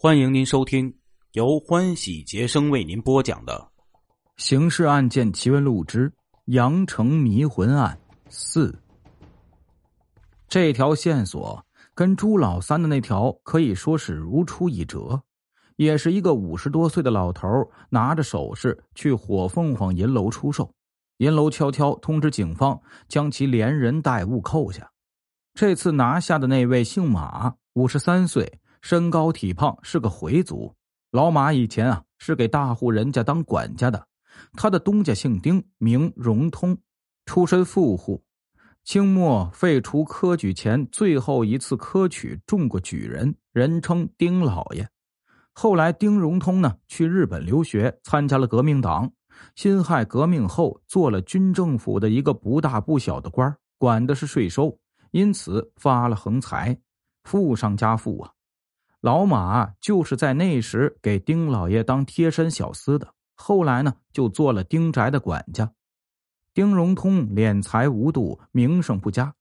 欢迎您收听由欢喜杰生为您播讲的《刑事案件奇闻录之羊城迷魂案四》。这条线索跟朱老三的那条可以说是如出一辙，也是一个五十多岁的老头拿着首饰去火凤凰银楼出售，银楼悄悄通知警方将其连人带物扣下。这次拿下的那位姓马，五十三岁。身高体胖，是个回族。老马以前啊是给大户人家当管家的。他的东家姓丁，名荣通，出身富户。清末废除科举前最后一次科举中过举人，人称丁老爷。后来丁荣通呢去日本留学，参加了革命党。辛亥革命后做了军政府的一个不大不小的官，管的是税收，因此发了横财，富上加富啊。老马就是在那时给丁老爷当贴身小厮的，后来呢就做了丁宅的管家。丁荣通敛财无度，名声不佳。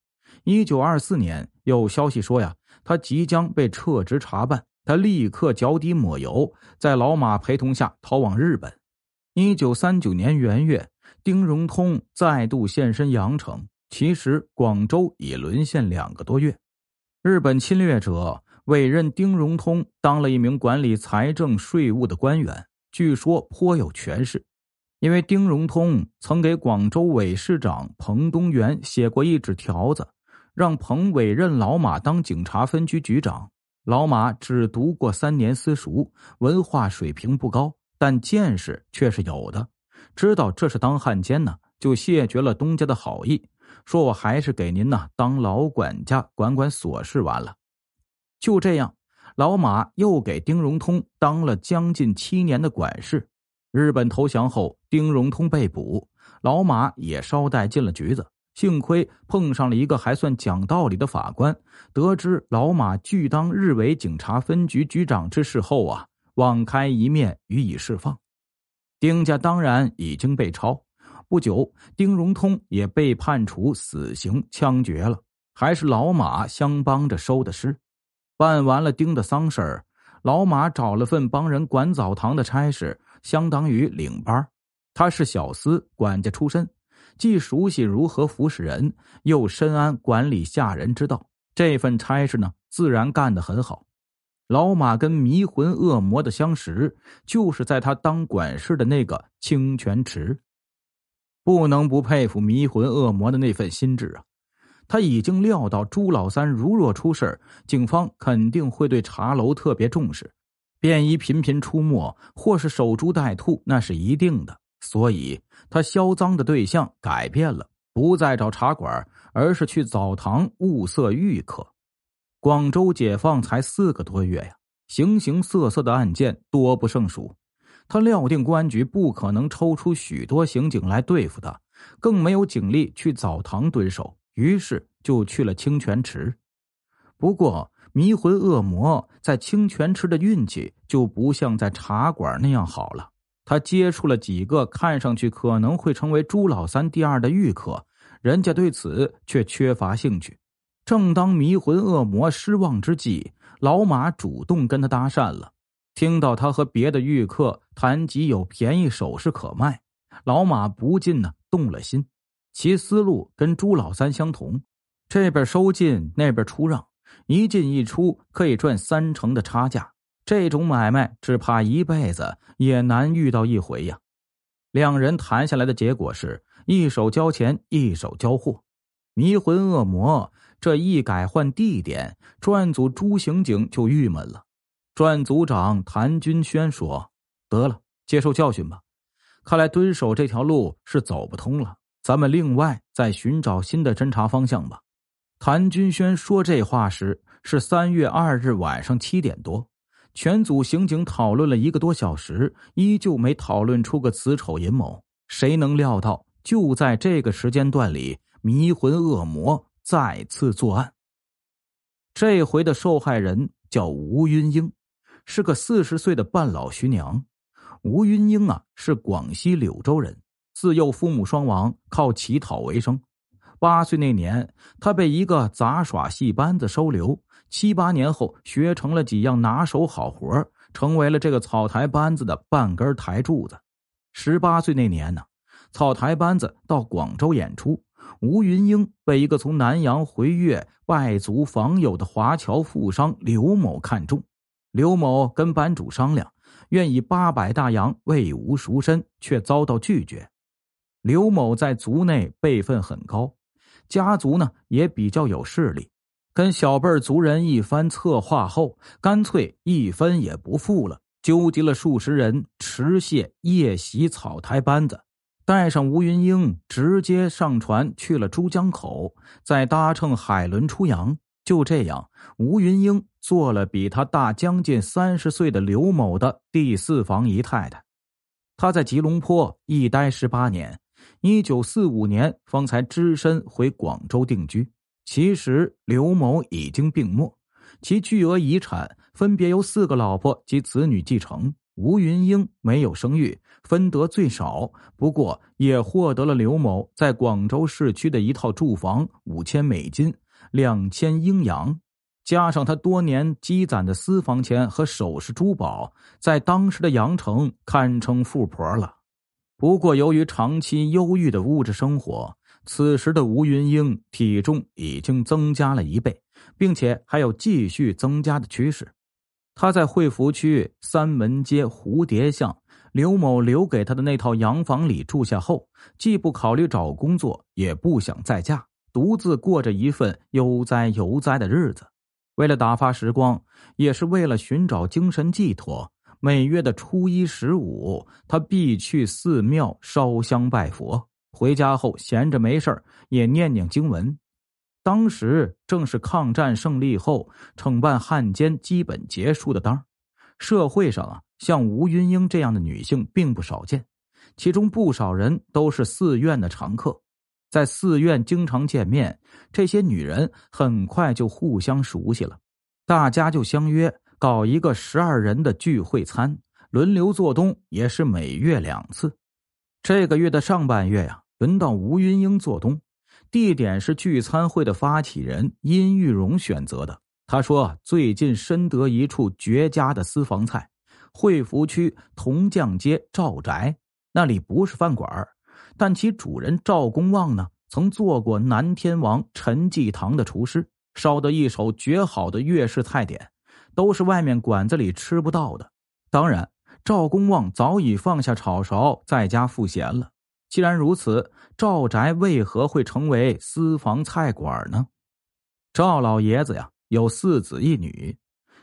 一九二四年有消息说呀，他即将被撤职查办，他立刻脚底抹油，在老马陪同下逃往日本。一九三九年元月，丁荣通再度现身阳城，其实广州已沦陷两个多月，日本侵略者。委任丁荣通当了一名管理财政税务的官员，据说颇有权势。因为丁荣通曾给广州委市长彭东元写过一纸条子，让彭委任老马当警察分局局长。老马只读过三年私塾，文化水平不高，但见识却是有的。知道这是当汉奸呢，就谢绝了东家的好意，说我还是给您呢当老管家，管管琐事完了。就这样，老马又给丁荣通当了将近七年的管事。日本投降后，丁荣通被捕，老马也捎带进了局子。幸亏碰上了一个还算讲道理的法官，得知老马拒当日伪警察分局局长之事后啊，网开一面，予以释放。丁家当然已经被抄。不久，丁荣通也被判处死刑，枪决了。还是老马相帮着收的尸。办完了丁的丧事儿，老马找了份帮人管澡堂的差事，相当于领班。他是小厮管家出身，既熟悉如何服侍人，又深谙管理下人之道。这份差事呢，自然干得很好。老马跟迷魂恶魔的相识，就是在他当管事的那个清泉池。不能不佩服迷魂恶魔的那份心智啊！他已经料到朱老三如若出事警方肯定会对茶楼特别重视，便衣频频出没，或是守株待兔，那是一定的。所以，他销赃的对象改变了，不再找茶馆，而是去澡堂物色玉客。广州解放才四个多月呀，形形色色的案件多不胜数。他料定公安局不可能抽出许多刑警来对付他，更没有警力去澡堂蹲守。于是就去了清泉池，不过迷魂恶魔在清泉池的运气就不像在茶馆那样好了。他接触了几个看上去可能会成为朱老三第二的玉客，人家对此却缺乏兴趣。正当迷魂恶魔失望之际，老马主动跟他搭讪了。听到他和别的玉客谈及有便宜首饰可卖，老马不禁呢动了心。其思路跟朱老三相同，这边收进，那边出让，一进一出可以赚三成的差价。这种买卖只怕一辈子也难遇到一回呀。两人谈下来的结果是一手交钱，一手交货。迷魂恶魔这一改换地点，专案组朱刑警就郁闷了。专案组长谭军轩说：“得了，接受教训吧。看来蹲守这条路是走不通了。”咱们另外再寻找新的侦查方向吧。谭军轩说这话时是三月二日晚上七点多，全组刑警讨论了一个多小时，依旧没讨论出个子丑寅卯。谁能料到，就在这个时间段里，迷魂恶魔再次作案。这回的受害人叫吴云英，是个四十岁的半老徐娘。吴云英啊，是广西柳州人。自幼父母双亡，靠乞讨为生。八岁那年，他被一个杂耍戏班子收留，七八年后学成了几样拿手好活成为了这个草台班子的半根台柱子。十八岁那年呢，草台班子到广州演出，吴云英被一个从南洋回粤外族访友的华侨富商刘某看中。刘某跟班主商量，愿以八百大洋为吴赎身，却遭到拒绝。刘某在族内辈分很高，家族呢也比较有势力。跟小辈族人一番策划后，干脆一分也不付了，纠集了数十人，持械夜袭草台班子，带上吴云英，直接上船去了珠江口，再搭乘海轮出洋。就这样，吴云英做了比他大将近三十岁的刘某的第四房姨太太。他在吉隆坡一待十八年，一九四五年方才只身回广州定居。其实刘某已经病没，其巨额遗产分别由四个老婆及子女继承。吴云英没有生育，分得最少，不过也获得了刘某在广州市区的一套住房，五千美金，两千英洋，加上他多年积攒的私房钱和首饰珠宝，在当时的羊城堪称富婆了。不过，由于长期忧郁的物质生活。此时的吴云英体重已经增加了一倍，并且还有继续增加的趋势。他在惠福区三门街蝴蝶巷刘某留给他的那套洋房里住下后，既不考虑找工作，也不想再嫁，独自过着一份悠哉悠哉的日子。为了打发时光，也是为了寻找精神寄托，每月的初一、十五，他必去寺庙烧香拜佛。回家后闲着没事也念念经文。当时正是抗战胜利后惩办汉奸基本结束的当社会上啊，像吴云英这样的女性并不少见，其中不少人都是寺院的常客，在寺院经常见面。这些女人很快就互相熟悉了，大家就相约搞一个十二人的聚会餐，轮流做东，也是每月两次。这个月的上半月呀。轮到吴云英做东，地点是聚餐会的发起人殷玉荣选择的。他说：“最近深得一处绝佳的私房菜，惠福区铜匠街赵宅，那里不是饭馆但其主人赵公望呢，曾做过南天王陈继堂的厨师，烧得一手绝好的粤式菜点，都是外面馆子里吃不到的。当然，赵公望早已放下炒勺，在家赋闲了。”既然如此，赵宅为何会成为私房菜馆呢？赵老爷子呀，有四子一女，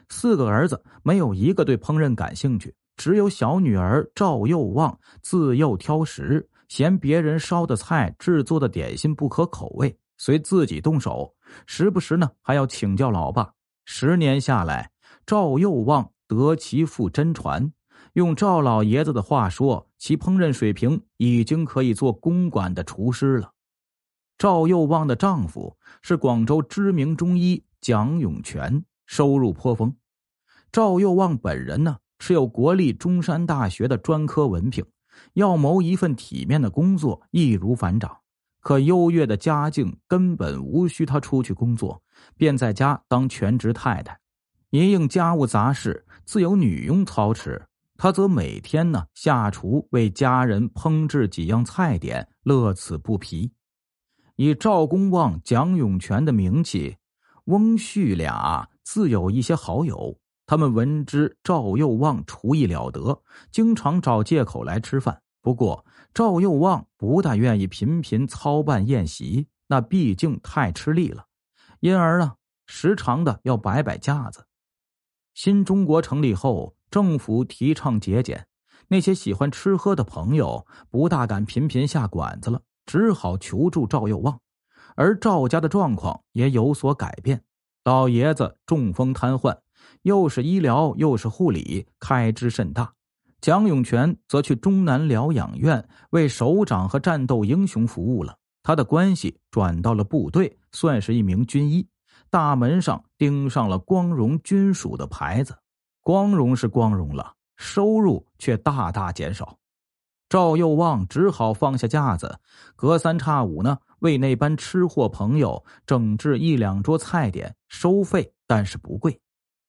四个儿子没有一个对烹饪感兴趣，只有小女儿赵幼旺自幼挑食，嫌别人烧的菜、制作的点心不合口味，遂自己动手，时不时呢还要请教老爸。十年下来，赵又旺得其父真传。用赵老爷子的话说，其烹饪水平已经可以做公馆的厨师了。赵又旺的丈夫是广州知名中医蒋永全，收入颇丰。赵又旺本人呢，持有国立中山大学的专科文凭，要谋一份体面的工作易如反掌。可优越的家境根本无需他出去工作，便在家当全职太太，一应家务杂事自有女佣操持。他则每天呢下厨为家人烹制几样菜点，乐此不疲。以赵公望、蒋永全的名气，翁婿俩自有一些好友。他们闻知赵又旺厨艺了得，经常找借口来吃饭。不过赵又旺不大愿意频频操办宴席，那毕竟太吃力了，因而呢时常的要摆摆架子。新中国成立后。政府提倡节俭，那些喜欢吃喝的朋友不大敢频频下馆子了，只好求助赵幼旺。而赵家的状况也有所改变，老爷子中风瘫痪，又是医疗又是护理，开支甚大。蒋永全则去中南疗养院为首长和战斗英雄服务了，他的关系转到了部队，算是一名军医，大门上钉上了“光荣军属”的牌子。光荣是光荣了，收入却大大减少。赵又旺只好放下架子，隔三差五呢为那班吃货朋友整治一两桌菜点，收费但是不贵，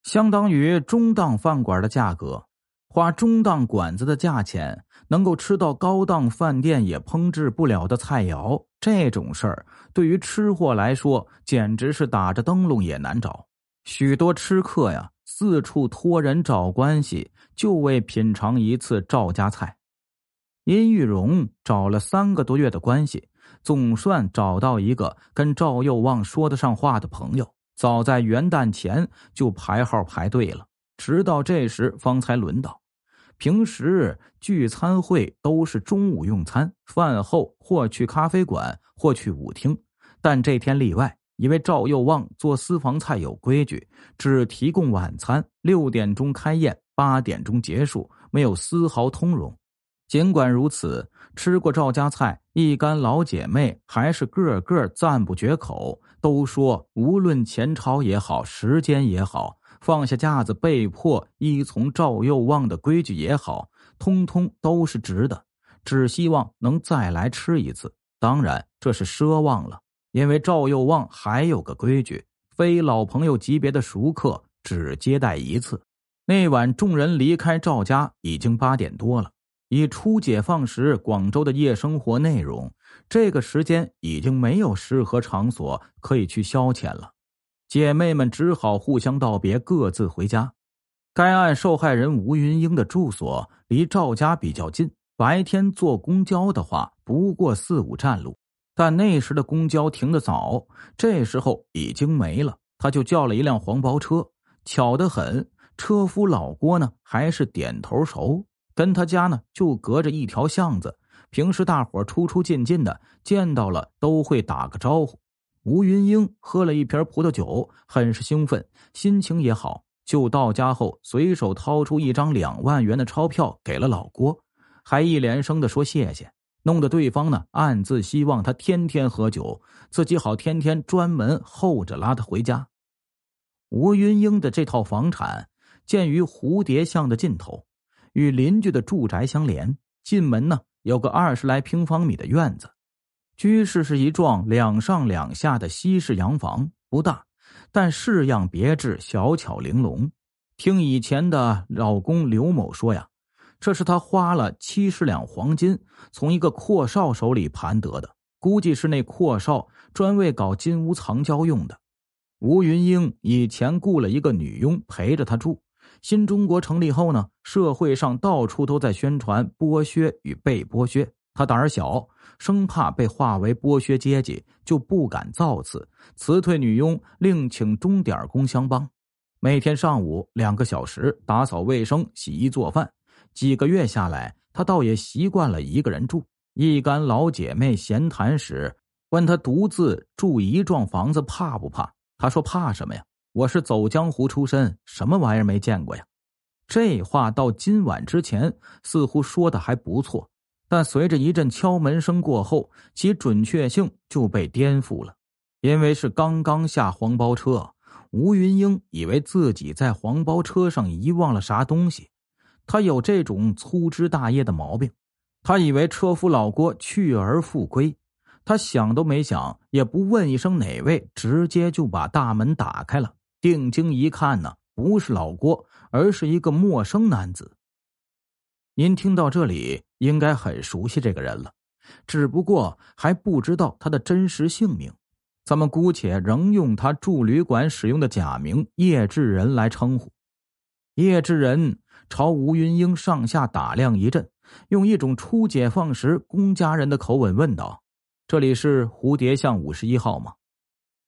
相当于中档饭馆的价格。花中档馆子的价钱，能够吃到高档饭店也烹制不了的菜肴，这种事儿对于吃货来说，简直是打着灯笼也难找。许多吃客呀，四处托人找关系，就为品尝一次赵家菜。殷玉荣找了三个多月的关系，总算找到一个跟赵又旺说得上话的朋友。早在元旦前就排号排队了，直到这时方才轮到。平时聚餐会都是中午用餐，饭后或去咖啡馆，或去舞厅。但这天例外，因为赵又旺做私房菜有规矩，只提供晚餐，六点钟开宴，八点钟结束，没有丝毫通融。尽管如此，吃过赵家菜，一干老姐妹还是个个赞不绝口，都说无论钱钞也好，时间也好。放下架子，被迫依从赵又旺的规矩也好，通通都是值得。只希望能再来吃一次。当然，这是奢望了，因为赵又旺还有个规矩：非老朋友级别的熟客只接待一次。那晚众人离开赵家已经八点多了。以初解放时广州的夜生活内容，这个时间已经没有适合场所可以去消遣了。姐妹们只好互相道别，各自回家。该案受害人吴云英的住所离赵家比较近，白天坐公交的话不过四五站路。但那时的公交停得早，这时候已经没了。他就叫了一辆黄包车，巧得很，车夫老郭呢还是点头熟，跟他家呢就隔着一条巷子。平时大伙出出进进的，见到了都会打个招呼。吴云英喝了一瓶葡萄酒，很是兴奋，心情也好。就到家后，随手掏出一张两万元的钞票给了老郭，还一连声的说谢谢，弄得对方呢暗自希望他天天喝酒，自己好天天专门候着拉他回家。吴云英的这套房产建于蝴蝶巷的尽头，与邻居的住宅相连。进门呢有个二十来平方米的院子。居室是一幢两上两下的西式洋房，不大，但式样别致，小巧玲珑。听以前的老公刘某说呀，这是他花了七十两黄金从一个阔少手里盘得的，估计是那阔少专为搞金屋藏娇用的。吴云英以前雇了一个女佣陪着他住。新中国成立后呢，社会上到处都在宣传剥削与被剥削。他胆儿小，生怕被划为剥削阶级，就不敢造次，辞退女佣，另请钟点工相帮。每天上午两个小时打扫卫生、洗衣做饭。几个月下来，他倒也习惯了一个人住。一干老姐妹闲谈时，问他独自住一幢房子怕不怕？他说：“怕什么呀？我是走江湖出身，什么玩意儿没见过呀？”这话到今晚之前，似乎说的还不错。但随着一阵敲门声过后，其准确性就被颠覆了。因为是刚刚下黄包车，吴云英以为自己在黄包车上遗忘了啥东西。他有这种粗枝大叶的毛病，他以为车夫老郭去而复归。他想都没想，也不问一声哪位，直接就把大门打开了。定睛一看呢，不是老郭，而是一个陌生男子。您听到这里，应该很熟悉这个人了，只不过还不知道他的真实姓名。咱们姑且仍用他住旅馆使用的假名叶志仁来称呼。叶志仁朝吴云英上下打量一阵，用一种初解放时公家人的口吻问道：“这里是蝴蝶巷五十一号吗？”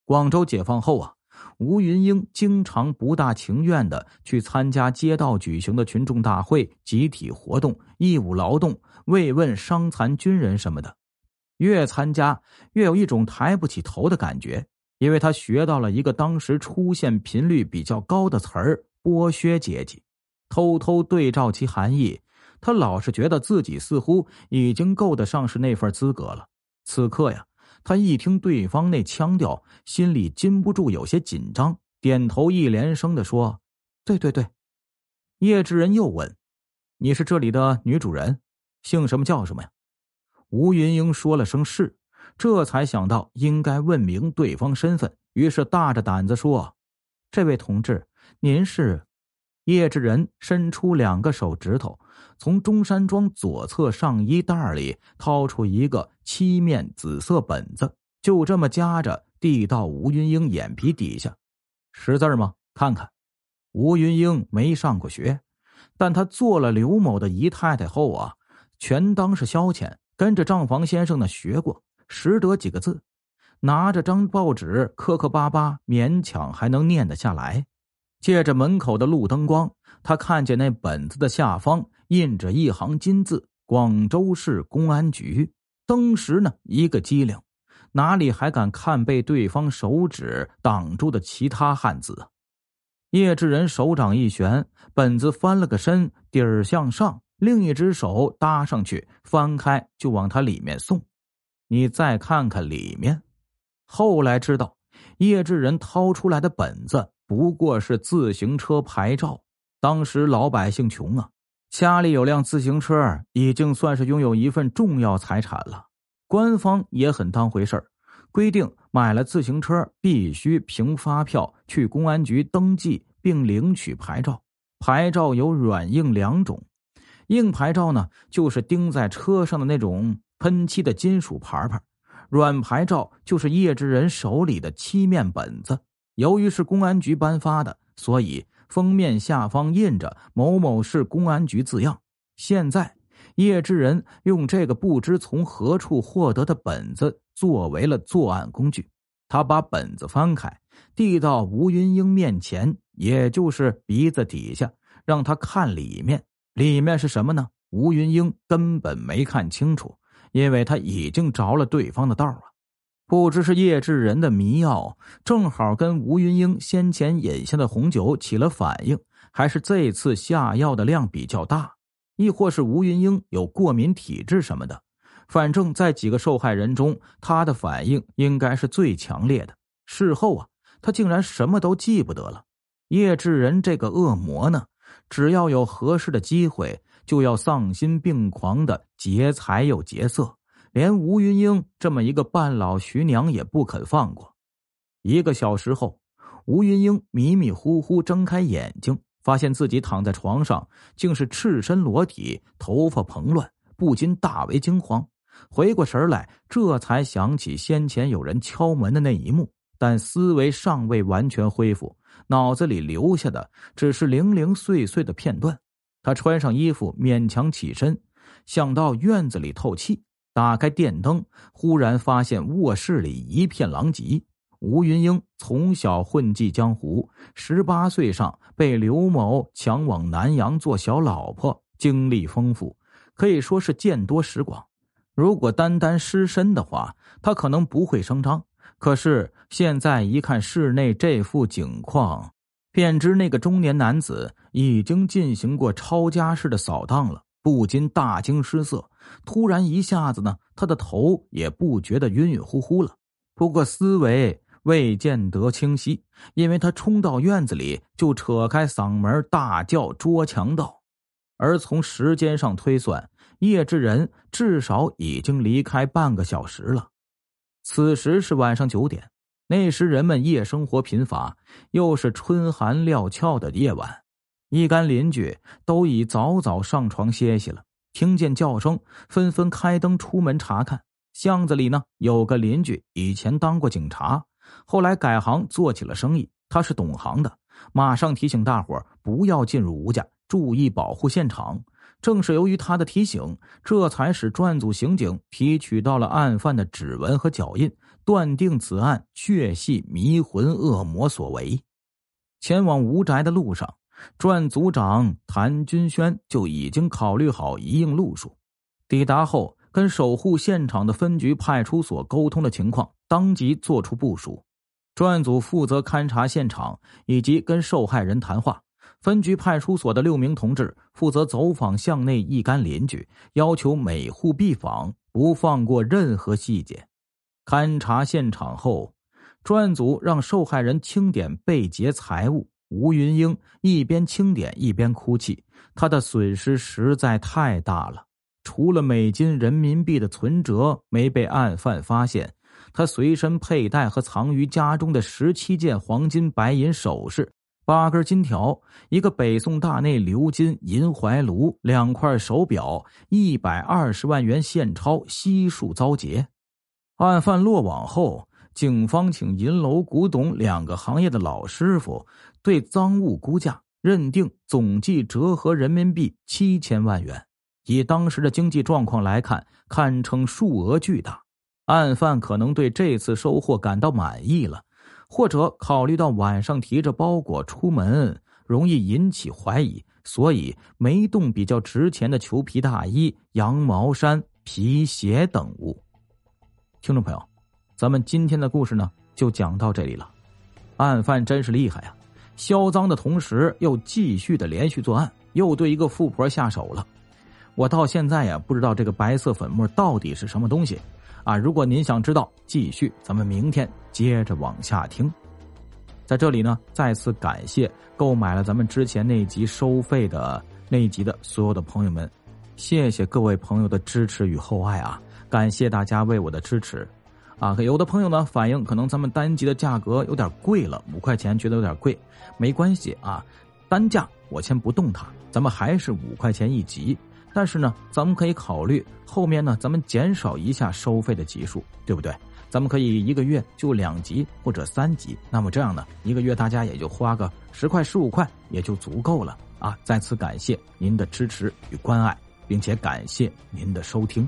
广州解放后啊。吴云英经常不大情愿的去参加街道举行的群众大会、集体活动、义务劳动、慰问伤残军人什么的。越参加，越有一种抬不起头的感觉，因为他学到了一个当时出现频率比较高的词儿——剥削阶级。偷偷对照其含义，他老是觉得自己似乎已经够得上是那份资格了。此刻呀。他一听对方那腔调，心里禁不住有些紧张，点头一连声的说：“对对对。”叶志仁又问：“你是这里的女主人，姓什么叫什么呀？”吴云英说了声“是”，这才想到应该问明对方身份，于是大着胆子说：“这位同志，您是？”叶志仁伸出两个手指头，从中山装左侧上衣袋里掏出一个漆面紫色本子，就这么夹着递到吴云英眼皮底下：“识字吗？看看。”吴云英没上过学，但她做了刘某的姨太太后啊，全当是消遣，跟着账房先生呢学过，识得几个字，拿着张报纸磕磕巴巴，勉强还能念得下来。借着门口的路灯光，他看见那本子的下方印着一行金字：“广州市公安局。”当时呢，一个机灵，哪里还敢看被对方手指挡住的其他汉字？叶志仁手掌一旋，本子翻了个身，底儿向上，另一只手搭上去，翻开就往他里面送。你再看看里面，后来知道，叶志仁掏出来的本子。不过是自行车牌照。当时老百姓穷啊，家里有辆自行车，已经算是拥有一份重要财产了。官方也很当回事儿，规定买了自行车必须凭发票去公安局登记并领取牌照。牌照有软硬两种，硬牌照呢就是钉在车上的那种喷漆的金属牌牌，软牌照就是叶之人手里的漆面本子。由于是公安局颁发的，所以封面下方印着“某某市公安局”字样。现在，叶志仁用这个不知从何处获得的本子作为了作案工具。他把本子翻开，递到吴云英面前，也就是鼻子底下，让他看里面。里面是什么呢？吴云英根本没看清楚，因为他已经着了对方的道了。不知是叶志仁的迷药正好跟吴云英先前饮下的红酒起了反应，还是这次下药的量比较大，亦或是吴云英有过敏体质什么的。反正，在几个受害人中，他的反应应该是最强烈的。事后啊，他竟然什么都记不得了。叶志仁这个恶魔呢，只要有合适的机会，就要丧心病狂的劫财又劫色。连吴云英这么一个半老徐娘也不肯放过。一个小时后，吴云英迷迷糊糊睁开眼睛，发现自己躺在床上，竟是赤身裸体，头发蓬乱，不禁大为惊慌。回过神来，这才想起先前有人敲门的那一幕，但思维尚未完全恢复，脑子里留下的只是零零碎碎的片段。他穿上衣服，勉强起身，想到院子里透气。打开电灯，忽然发现卧室里一片狼藉。吴云英从小混迹江湖，十八岁上被刘某抢往南阳做小老婆，经历丰富，可以说是见多识广。如果单单失身的话，他可能不会声张。可是现在一看室内这副景况，便知那个中年男子已经进行过抄家式的扫荡了。不禁大惊失色，突然一下子呢，他的头也不觉得晕晕乎乎了。不过思维未见得清晰，因为他冲到院子里就扯开嗓门大叫：“捉强盗！”而从时间上推算，叶志仁至少已经离开半个小时了。此时是晚上九点，那时人们夜生活贫乏，又是春寒料峭的夜晚。一干邻居都已早早上床歇息了，听见叫声，纷纷开灯出门查看。巷子里呢，有个邻居以前当过警察，后来改行做起了生意。他是懂行的，马上提醒大伙不要进入吴家，注意保护现场。正是由于他的提醒，这才使专案组刑警提取到了案犯的指纹和脚印，断定此案确系迷魂恶魔所为。前往吴宅的路上。专案组长谭军轩就已经考虑好一应路数，抵达后跟守护现场的分局派出所沟通了情况，当即作出部署。专案组负责勘察现场以及跟受害人谈话，分局派出所的六名同志负责走访巷内一干邻居，要求每户必访，不放过任何细节。勘察现场后，专案组让受害人清点被劫财物。吴云英一边清点一边哭泣，他的损失实在太大了。除了美金、人民币的存折没被案犯发现，他随身佩戴和藏于家中的十七件黄金白银首饰、八根金条、一个北宋大内鎏金银怀炉、两块手表、一百二十万元现钞悉数遭劫。案犯落网后，警方请银楼、古董两个行业的老师傅对赃物估价，认定总计折合人民币七千万元。以当时的经济状况来看，堪称数额巨大。案犯可能对这次收获感到满意了，或者考虑到晚上提着包裹出门容易引起怀疑，所以没动比较值钱的裘皮大衣、羊毛衫、皮鞋等物。听众朋友，咱们今天的故事呢，就讲到这里了。案犯真是厉害呀，销赃的同时又继续的连续作案，又对一个富婆下手了。我到现在呀，不知道这个白色粉末到底是什么东西啊！如果您想知道，继续，咱们明天接着往下听。在这里呢，再次感谢购买了咱们之前那集收费的那一集的所有的朋友们，谢谢各位朋友的支持与厚爱啊！感谢大家为我的支持，啊，有的朋友呢反映可能咱们单集的价格有点贵了，五块钱觉得有点贵，没关系啊，单价我先不动它，咱们还是五块钱一集。但是呢，咱们可以考虑后面呢，咱们减少一下收费的集数，对不对？咱们可以一个月就两集或者三集，那么这样呢，一个月大家也就花个十块十五块也就足够了啊！再次感谢您的支持与关爱，并且感谢您的收听。